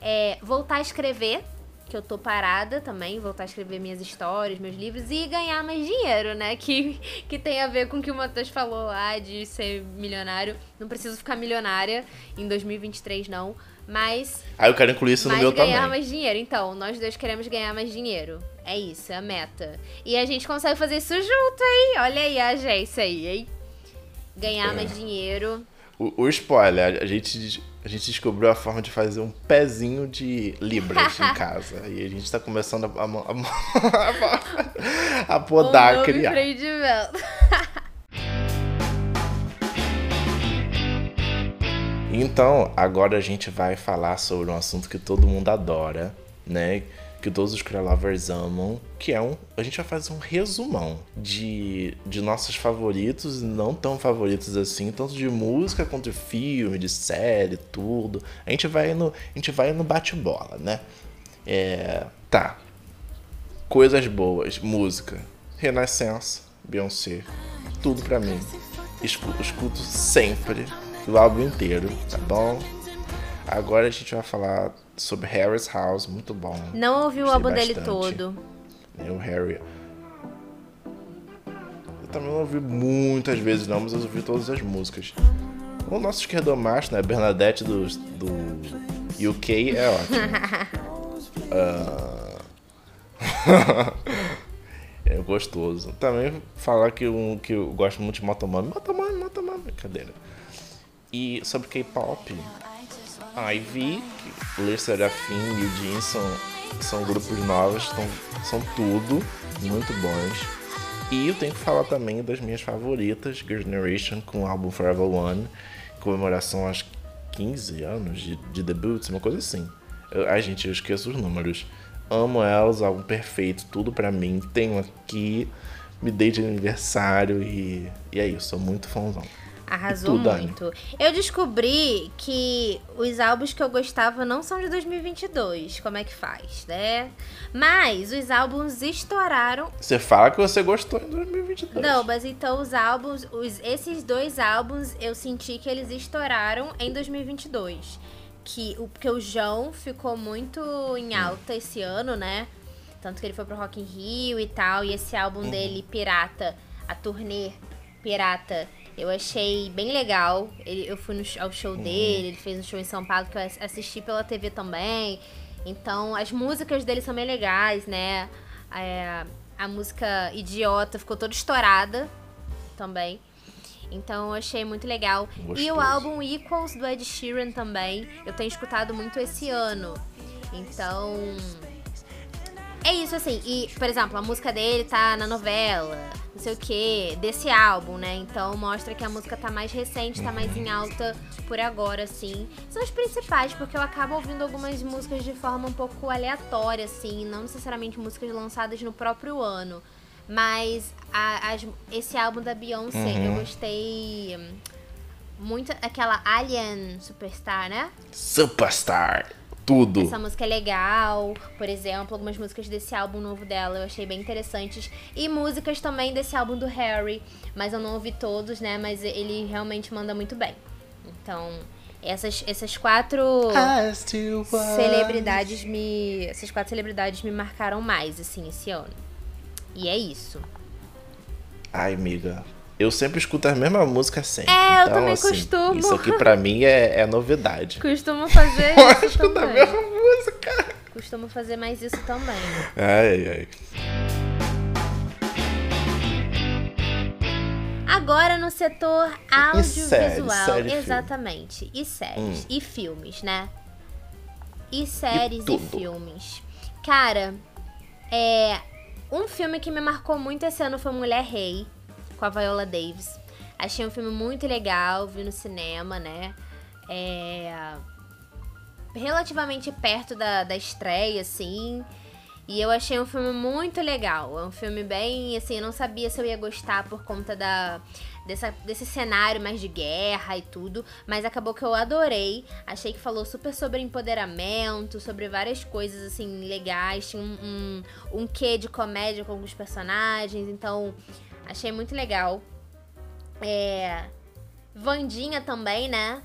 É, voltar a escrever, que eu tô parada também, voltar a escrever minhas histórias, meus livros e ganhar mais dinheiro, né? Que, que tem a ver com o que o Matheus falou lá de ser milionário. Não preciso ficar milionária em 2023, não. Mas Aí eu quero incluir isso no meu ganhar também. mais dinheiro. Então, nós dois queremos ganhar mais dinheiro. É isso, é a meta. E a gente consegue fazer isso junto, hein? Olha aí a agência aí, hein? Ganhar É. mais dinheiro. O, o spoiler, a gente, a gente descobriu a forma de fazer um pezinho de libras em [laughs] casa. E a gente tá começando a, a, a, a [laughs] podar, um novo criar. [laughs] Então, agora a gente vai falar sobre um assunto que todo mundo adora, né? Que todos os Lovers amam, que é um. A gente vai fazer um resumão de, de nossos favoritos e não tão favoritos assim, tanto de música quanto de filme, de série, tudo. A gente vai no, a gente vai no bate-bola, né? É, tá. Coisas boas, música, Renascença, Beyoncé, tudo pra mim. Escuto sempre, o álbum inteiro, tá bom? Agora a gente vai falar sobre Harry's House, muito bom. Não ouvi o álbum dele bastante. todo. né, O Harry. Eu também não ouvi muitas vezes não, mas eu ouvi todas as músicas. O nosso esquerdomacho, né, Bernadette do, do UK é ótimo. [laughs] Ah, [laughs] é gostoso. Também falar que, um, que eu gosto muito de Motomami. Motomami, Motomami, brincadeira. E sobre K-pop, Ivy, Ler Serafim e o Jin são, são grupos novos, tão, são tudo muito bons. E eu tenho que falar também das minhas favoritas, Girl Generation com o álbum Forever One, em comemoração aos 15 anos de, de debut, uma coisa assim. Eu, ai, gente, eu esqueço os números. Amo elas, álbum perfeito, tudo pra mim. Tenho aqui, me dei de aniversário e, e é isso, sou muito fãzão. Arrasou tu, Dani? muito. Eu descobri que os álbuns que eu gostava não são de 2022. Como é que faz, né? Mas os álbuns estouraram. Você fala que você gostou em 2022. Não, mas então os álbuns, os, esses dois álbuns eu senti que eles estouraram em 2022. Que o, porque o João ficou muito em alta esse ano, né? Tanto que ele foi pro Rock in Rio e tal. E esse álbum dele, Pirata, a turnê Pirata, eu achei bem legal. Ele, eu fui no, ao show dele, ele fez um show em São Paulo que eu ass- assisti pela TV também. Então, as músicas dele são bem legais, né? É, a música Idiota ficou toda estourada também. Então eu achei muito legal. E Gostoso. o álbum Equals do Ed Sheeran também. Eu tenho escutado muito esse ano. Então. É isso, assim. E, por exemplo, a música dele tá na novela, não sei o quê, desse álbum, né? Então mostra que a música tá mais recente, tá mais em alta por agora, assim. São os principais, porque eu acabo ouvindo algumas músicas de forma um pouco aleatória, assim, não necessariamente músicas lançadas no próprio ano. Mas a- as- esse álbum da Beyoncé, Uhum. eu gostei muito. Aquela Alien Superstar, né? Superstar. Tudo. Essa música é legal, por exemplo, algumas músicas desse álbum novo dela eu achei bem interessantes. E músicas também desse álbum do Harry, mas eu não ouvi todos, né? Mas ele realmente manda muito bem. Então, essas, essas quatro celebridades me. Essas quatro celebridades me marcaram mais, assim, esse ano. E é isso. Ai, amiga. Eu sempre escuto a mesma música sempre. É, eu então, também assim, costumo. Isso aqui pra mim é, é novidade. Costumo fazer [laughs] Eu isso a mesma música. Costumo fazer mais isso também. Ai, ai. Agora no setor audiovisual. série, série e filme. exatamente. E séries. Hum. E filmes, né? E séries e, tudo. filmes. Cara, é. Um filme que me marcou muito esse ano foi Mulher Rei, com a Viola Davis. Achei um filme muito legal, vi no cinema, né? É. Relativamente perto da, da estreia, assim. E eu achei um filme muito legal. É um filme bem, assim, eu não sabia se eu ia gostar por conta da, dessa, desse cenário mais de guerra e tudo. Mas acabou que eu adorei. Achei que falou super sobre empoderamento, sobre várias coisas, assim, legais. Tinha um, um, um quê de comédia com alguns personagens. Então, achei muito legal. É. Vandinha também, né?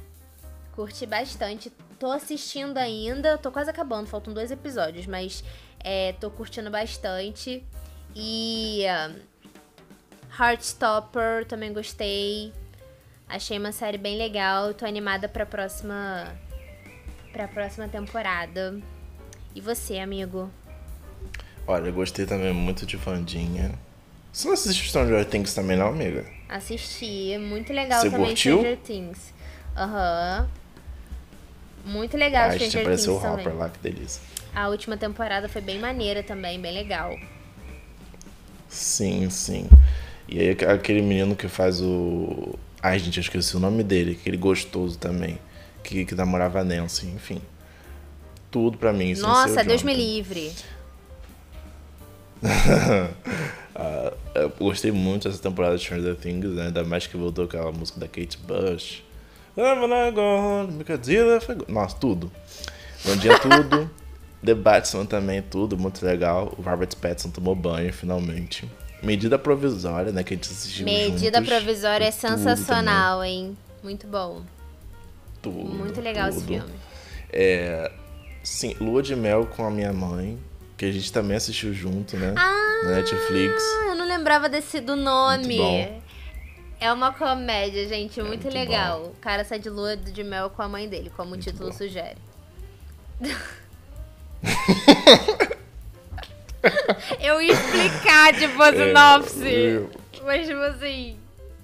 Curti bastante. Tô assistindo ainda. Tô quase acabando, faltam dois episódios, mas é, tô curtindo bastante. E. Heartstopper também gostei. Achei uma série bem legal. Tô animada pra próxima. pra próxima temporada. E você, amigo? Olha, eu gostei também muito de Vandinha. Você não assistiu Stranger Things também, não, amiga? Assisti. Muito legal Você também curtiu? Stranger Things. Aham. Muito legal Ah, a gente Stranger apareceu Things o também. Hopper lá, que delícia. A última temporada foi bem maneira também, bem legal. Sim, sim. E aí aquele menino que faz o. Ai, gente, eu esqueci o nome dele, aquele gostoso também. Que, que namorava a Nancy, enfim. Tudo pra mim. o Nossa, Deus me livre. [laughs] Eu gostei muito dessa temporada de Stranger Things, né? Ainda mais que voltou aquela música da Kate Bush. Nossa, tudo. Bom dia, tudo. [laughs] The Batman também, tudo, muito legal. O Robert Pattinson tomou banho, finalmente. Medida provisória, né? Que a gente assistiu Medida juntos. provisória é também. sensacional, hein? Muito bom. Tudo, Muito legal esse tudo. filme. É, sim, Lua de Mel com a minha mãe, que a gente também assistiu junto, né? Ah, Na Netflix. eu não lembrava desse do nome. Muito bom. É uma comédia, gente, muito, muito legal. O cara sai de lua de mel com a mãe dele, como o título bom. sugere. [laughs] eu ia explicar, tipo, a sinopse. eu- Mas, tipo assim,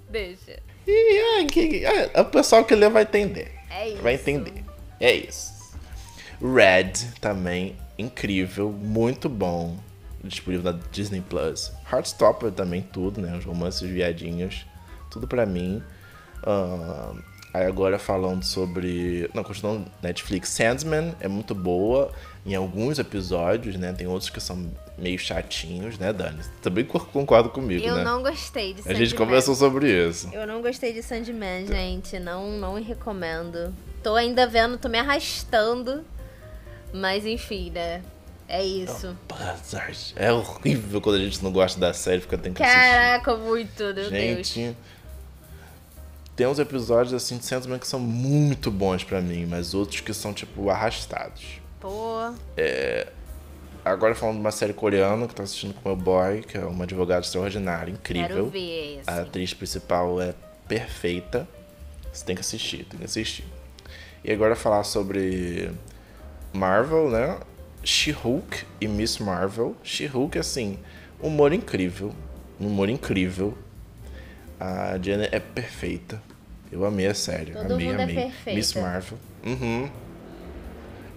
deixa. E é, que- é, o pessoal que lê vai entender. É isso. Vai entender. É isso. Red também, incrível, muito bom. Disponível na Disney Plus. Heartstopper também, tudo, né? Os romances viadinhos. Tudo pra mim. Ah, aí agora falando sobre. Não, continuando Netflix. Sandman é muito boa em alguns episódios, né? Tem outros que são meio chatinhos, né, Dani? Também co- concorda comigo, Eu né? não gostei de A gente Sandman. conversou sobre isso. Eu não gostei de Sandman, gente. Não, não recomendo. Tô ainda vendo, tô me arrastando. Mas enfim, né? É isso. Buzzard. É horrível quando a gente não gosta da série, fica tem que assistir. Caraca, muito, meu Deus. Gente, tem uns episódios assim de Sandman que são muito bons pra mim, mas outros que são tipo arrastados. Pô, Agora falando de uma série coreana que eu tô assistindo com meu boy, que é uma advogada extraordinária, quero incrível. ver esse. A atriz principal é perfeita. Você tem que assistir, tem que assistir. E agora falar sobre Marvel, né? She-Hulk e Miss Marvel. She-Hulk, assim, humor incrível. Um humor incrível. A Jenna é perfeita. Eu amei a série. Todo amei, mundo é amei. perfeita. Miss Marvel. Uhum.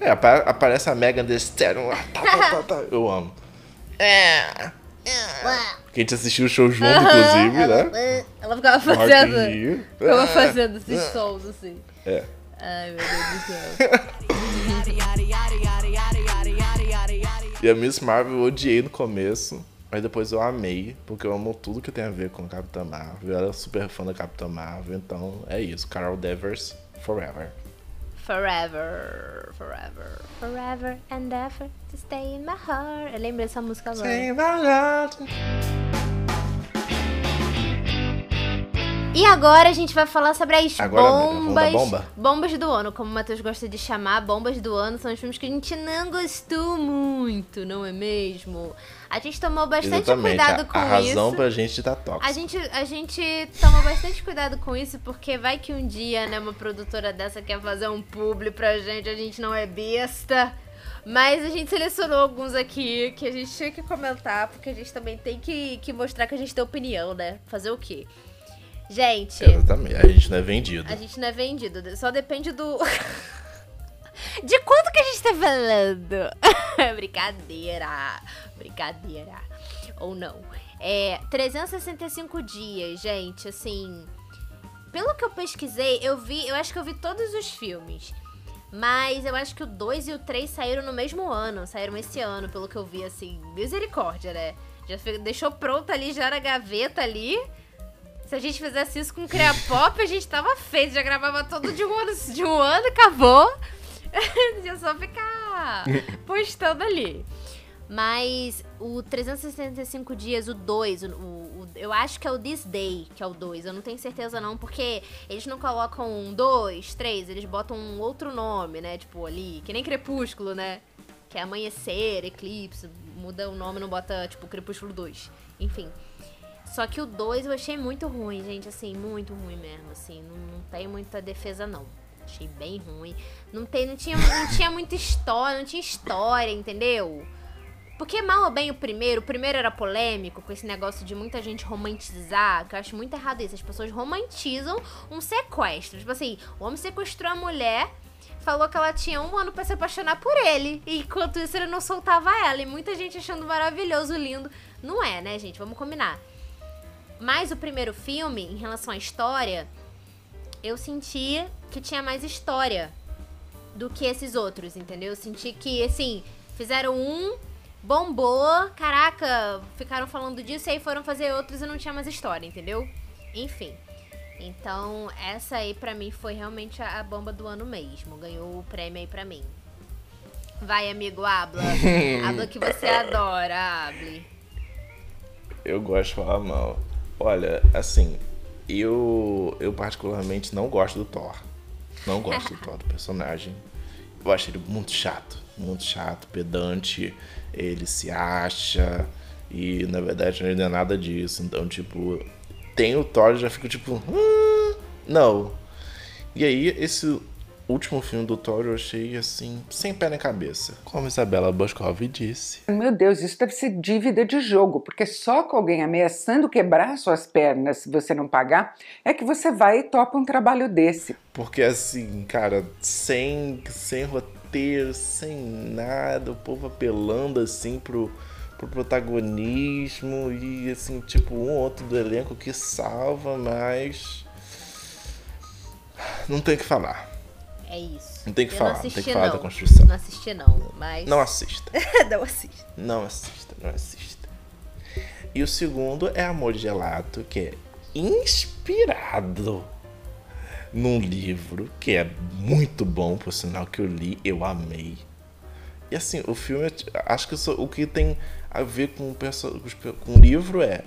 É, apa- aparece a Megan Thee Stallion. tá, tá, tá, tá. Eu amo. É. Ué. Que a gente assistiu o show junto, inclusive, ela, né? ela ficava fazendo. Ficava É. fazendo esses sons assim. É. Ai, meu Deus do céu. [laughs] E a Miss Marvel eu odiei no começo, mas depois eu amei, porque eu amo tudo que tem a ver com a Capitã Marvel. Eu era super fã da Capitã Marvel, então é isso. Carol Danvers, forever. Forever, forever, forever and ever to stay in my heart. Eu lembro dessa música agora. E agora a gente vai falar sobre as Agora, bombas. bomba? Bombas do ano, como o Matheus gosta de chamar, bombas do ano são os filmes que a gente não gostou muito, não é mesmo? A gente tomou bastante Exatamente. cuidado com a razão isso. pra gente estar tóxico. A gente, a gente toma bastante cuidado com isso, porque vai que um dia, né, uma produtora dessa quer fazer um publi pra gente, a gente não é besta. Mas a gente selecionou alguns aqui que a gente tinha que comentar, porque a gente também tem que, que mostrar que a gente tem opinião, né? Fazer o quê? Gente, Exatamente. A gente não é vendido. a gente não é vendido, só depende do. [laughs] De quanto que a gente tá falando? [laughs] Brincadeira. Brincadeira. Ou não. É, 365 dias, gente, assim. Pelo que eu pesquisei, eu vi. Eu acho que eu vi todos os filmes. Mas eu acho que o 2 e o 3 saíram no mesmo ano. Saíram esse ano, pelo que eu vi, assim. Misericórdia, né? Já deixou pronto ali, já era gaveta ali. Se a gente fizesse isso com Cria Pop, a gente tava feito. Já gravava todo de um ano, de um ano acabou. [laughs] Ia só ficar [laughs] postando ali. Mas o 365 dias, o 2, o, o- eu acho que é o This Day, que é o 2. Eu não tenho certeza não, porque eles não colocam um 2, 3, eles botam um outro nome, né? Tipo ali, que nem Crepúsculo, né? Que é amanhecer, eclipse, muda o nome, não bota tipo Crepúsculo 2. Enfim. Só que o 2 eu achei muito ruim, gente, assim, muito ruim mesmo, assim, não, não tem muita defesa não. Achei bem ruim. Não, tem, não, tinha, não tinha muita história, não tinha história, entendeu? Porque mal ou bem o primeiro, o primeiro era polêmico, com esse negócio de muita gente romantizar, que eu acho muito errado isso. As pessoas romantizam um sequestro. Tipo assim, o homem sequestrou a mulher, falou que ela tinha um ano pra se apaixonar por ele. E enquanto isso ele não soltava ela. E muita gente achando maravilhoso, lindo. Não é, né, gente? Vamos combinar. Mas o primeiro filme, em relação à história, eu senti que tinha mais história do que esses outros, entendeu? Eu senti que, assim, fizeram um, bombou, caraca, ficaram falando disso e aí foram fazer outros e não tinha mais história, entendeu? Enfim. Então, essa aí pra mim foi realmente a, bomba do ano mesmo. Ganhou o prêmio aí pra mim. Vai, amigo, habla. habla [laughs] que você adora, hable. Eu gosto de falar mal. Olha, assim, eu eu particularmente não gosto do Thor. Não gosto do Thor, do personagem. Eu acho ele muito chato, muito chato, pedante. Ele se acha e na verdade não é nada disso. Então, tipo, tem o Thor e já fico tipo, "Hum, não. E aí esse último filme do Thor eu achei assim, sem pé na cabeça. Como Isabela Boscov disse. Meu Deus, isso deve ser dívida de jogo, porque só com alguém ameaçando quebrar suas pernas se você não pagar, é que você vai e topa um trabalho desse. Porque assim, cara, sem, sem roteiro, sem nada, o povo apelando assim pro, pro protagonismo e assim, tipo, um ou outro do elenco que salva, mas. Não tem o que falar. É isso. Não tem que Eu falar, não não tem que assisti, falar não. da construção. Não assisti, não, mas. Não assista. [laughs] não assisti. Não assista, não assista. E o segundo é Amor Gelato, que é inspirado num livro que é muito bom, por sinal que eu li, eu amei. E assim, o filme, acho que o que tem a ver com o, com o livro é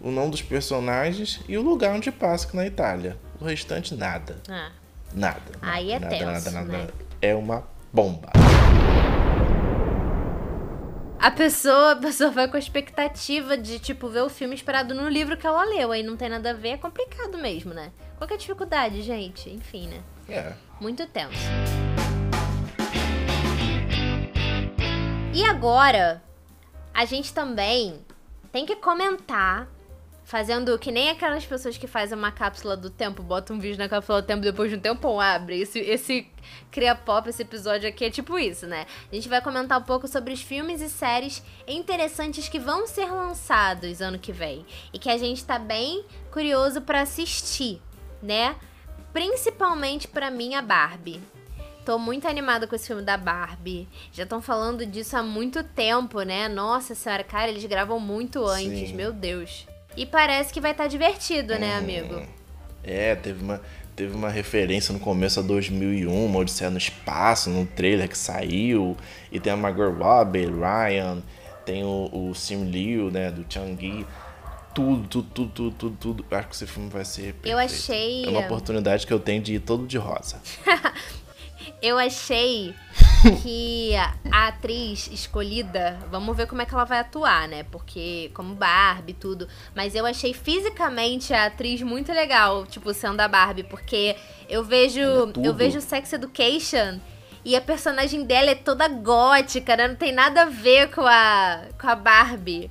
o nome dos personagens e o lugar onde passa, que é na Itália. O restante, nada. Ah, Nada. Aí é nada, tenso, nada, nada. né? É uma bomba. a pessoa, a pessoa vai com a expectativa de, tipo, ver o filme esperado no livro que ela leu. Aí não tem nada a ver, é complicado mesmo, né? Qual que é a dificuldade, gente? Enfim, né? É. Muito tenso. E agora, a gente também tem que comentar Fazendo que nem aquelas pessoas que fazem uma cápsula do tempo, botam um vídeo na cápsula do tempo, depois de um tempo abre. Esse, esse Cria Pop, esse episódio aqui é tipo isso, né? A gente vai comentar um pouco sobre os filmes e séries interessantes que vão ser lançados ano que vem. E que a gente tá bem curioso pra assistir, né? Principalmente pra mim, a Barbie. Tô muito animada com esse filme da Barbie. Já estão falando disso há muito tempo, né? Nossa senhora, cara, eles gravam muito antes, Sim. meu Deus. E parece que vai estar divertido, né, amigo? É, teve uma, teve uma referência no começo a 2001, uma Odisseia no Espaço, no trailer que saiu. E tem a Margot Robbie, Ryan, tem o, o Sim Liu, né, do Chang-Yi. Tudo, tudo, tudo, tudo, tudo, tudo. Acho que esse filme vai ser perfeito. Eu achei- É uma oportunidade que eu tenho de ir todo de rosa. [laughs] Eu achei que a atriz escolhida, vamos ver como é que ela vai atuar, né? Porque como Barbie e tudo, mas eu achei fisicamente a atriz muito legal, tipo sendo a Barbie, porque eu vejo, é eu vejo Sex Education e a personagem dela é toda gótica, né? Não tem nada a ver com a com a Barbie.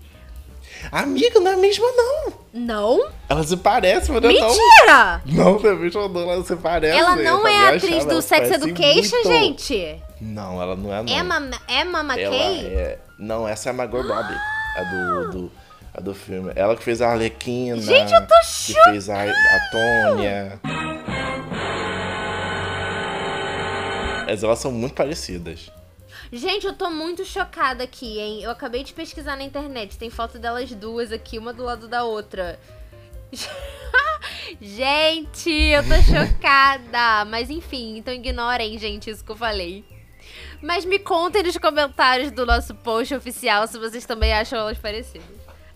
Amiga, não é a mesma, não. Não? Ela se parece, mas não é não. Mentira! Não, não é a mesma, não. Ela se parece. Ela eu não é achava, atriz do Sex Education, muito. gente. Não, ela não é, não. Emma, Emma Ela McKay? é... Não, essa é a Margot Robbie. A do, do, a do filme. Ela que fez a Arlequina. Gente, eu tô Que fez a, a Tônia. Mas elas são muito parecidas. Gente, eu tô muito chocada aqui, hein? Eu acabei de pesquisar na internet. Tem foto delas duas aqui, uma do lado da outra. [laughs] gente, eu tô [laughs] chocada. Mas enfim, então ignorem, gente, isso que eu falei. Mas me contem nos comentários do nosso post oficial se vocês também acham elas parecidas.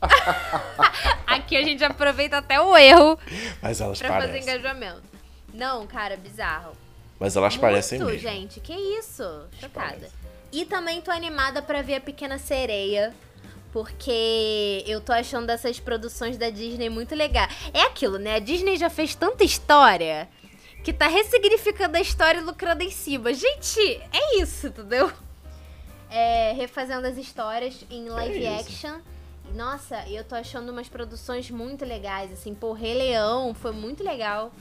[laughs] aqui a gente aproveita até o erro Mas elas pra fazer parecem. engajamento. Não, cara, bizarro. Mas elas parecem Muito, mesmo. gente. Que isso? Chocada. parecem. E também tô animada pra ver a Pequena Sereia. Porque eu tô achando essas produções da Disney muito legal. É aquilo, né? A Disney já fez tanta história que tá ressignificando a história e lucrando em cima. Gente, é isso, entendeu? É, refazendo as histórias em live isso. action. Nossa, eu tô achando umas produções muito legais, assim. Pô, Rei Leão foi muito legal.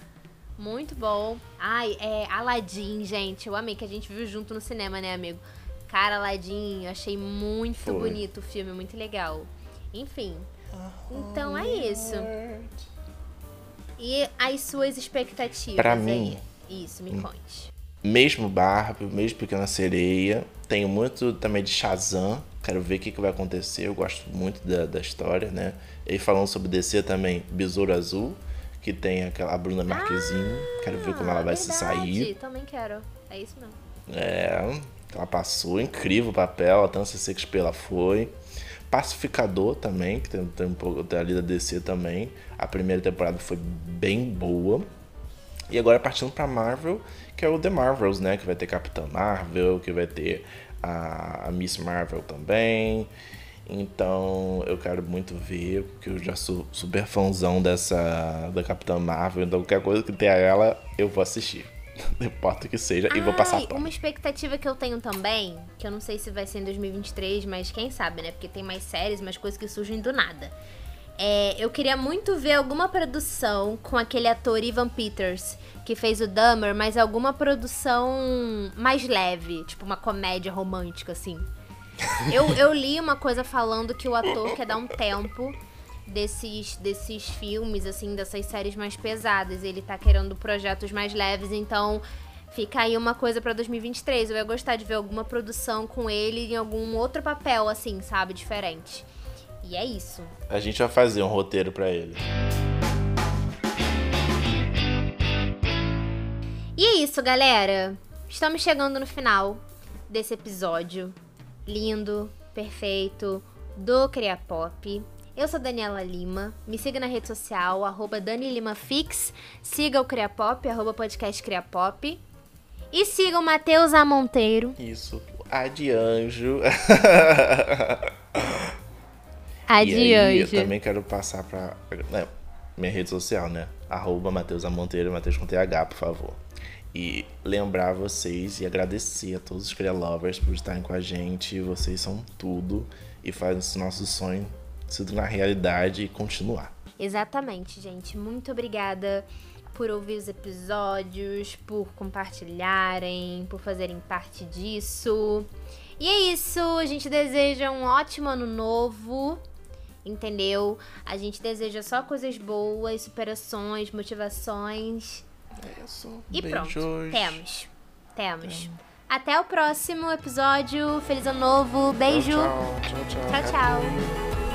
Muito bom. Ai, é Aladdin, gente. Eu amei que a gente viu junto no cinema, né, amigo? Cara, Aladdin, eu achei muito Foi. bonito o filme, muito legal. Enfim. Então é isso. E as suas expectativas Pra aí? mim, Isso, me conte. Mesmo Barbie, mesmo Pequena Sereia. Tenho muito também de Shazam. Quero ver o que, que vai acontecer. Eu gosto muito da, da história, né? E falando sobre DC também, Besouro Azul, que tem aquela a Bruna Marquezine. Quero ver como ela vai se Ah, Verdade, sair. Também quero. É isso mesmo. É, ela passou, incrível o papel, a Tança Shakespeare ela foi. Pacificador também, que tem, tem um pouco tem ali da DC também. A primeira temporada foi bem boa. E agora partindo pra Marvel, que é o The Marvels, né? Que vai ter Capitã Marvel, que vai ter a, a Miss Marvel também. Então eu quero muito ver, porque eu já sou super fãzão dessa da Capitã Marvel. Então qualquer coisa que tenha ela, eu vou assistir. Não importa o que seja, e vou passar pano. uma expectativa que eu tenho também, que eu não sei se vai ser em 2023, mas quem sabe, né? Porque tem mais séries, mais coisas que surgem do nada. É, eu queria muito ver alguma produção com aquele ator Ivan Peters, que fez o Dahmer, mas alguma produção mais leve, tipo uma comédia romântica, assim. [laughs] Eu, eu li uma coisa falando que o ator quer dar um tempo desses, desses filmes, assim, dessas séries mais pesadas. Ele tá querendo projetos mais leves, então fica aí uma coisa pra 2023. Eu ia gostar de ver alguma produção com ele em algum outro papel, assim, sabe? Diferente. E é isso. A gente vai fazer um roteiro pra ele. E é isso, galera. Estamos chegando no final desse episódio lindo, perfeito do Criapop. Eu sou Daniela Lima. Me siga na rede social, arroba Dani Lima Fix. Siga o Criapop, arroba podcast Criapop. E siga o Matheus A. Monteiro. Isso. A de anjo. [laughs] Adiante. E aí, eu também quero passar pra né, minha rede social, né? Arroba Matheus Amonteiro, Matheus com TH, por favor. E lembrar vocês e agradecer a todos os Cria Lovers por estarem com a gente. Vocês são tudo e fazem esse nosso sonho se tornar realidade e continuar. Exatamente, gente. Muito obrigada por ouvir os episódios, por compartilharem, por fazerem parte disso. E é isso, a gente deseja um ótimo ano novo, entendeu? A gente deseja só coisas boas, superações, motivações. É isso. E Beijos. pronto, temos. Temos. Até o próximo episódio. Feliz ano novo. Beijo. Tchau, tchau, tchau. tchau. tchau. Feliz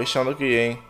Fechando aqui, hein?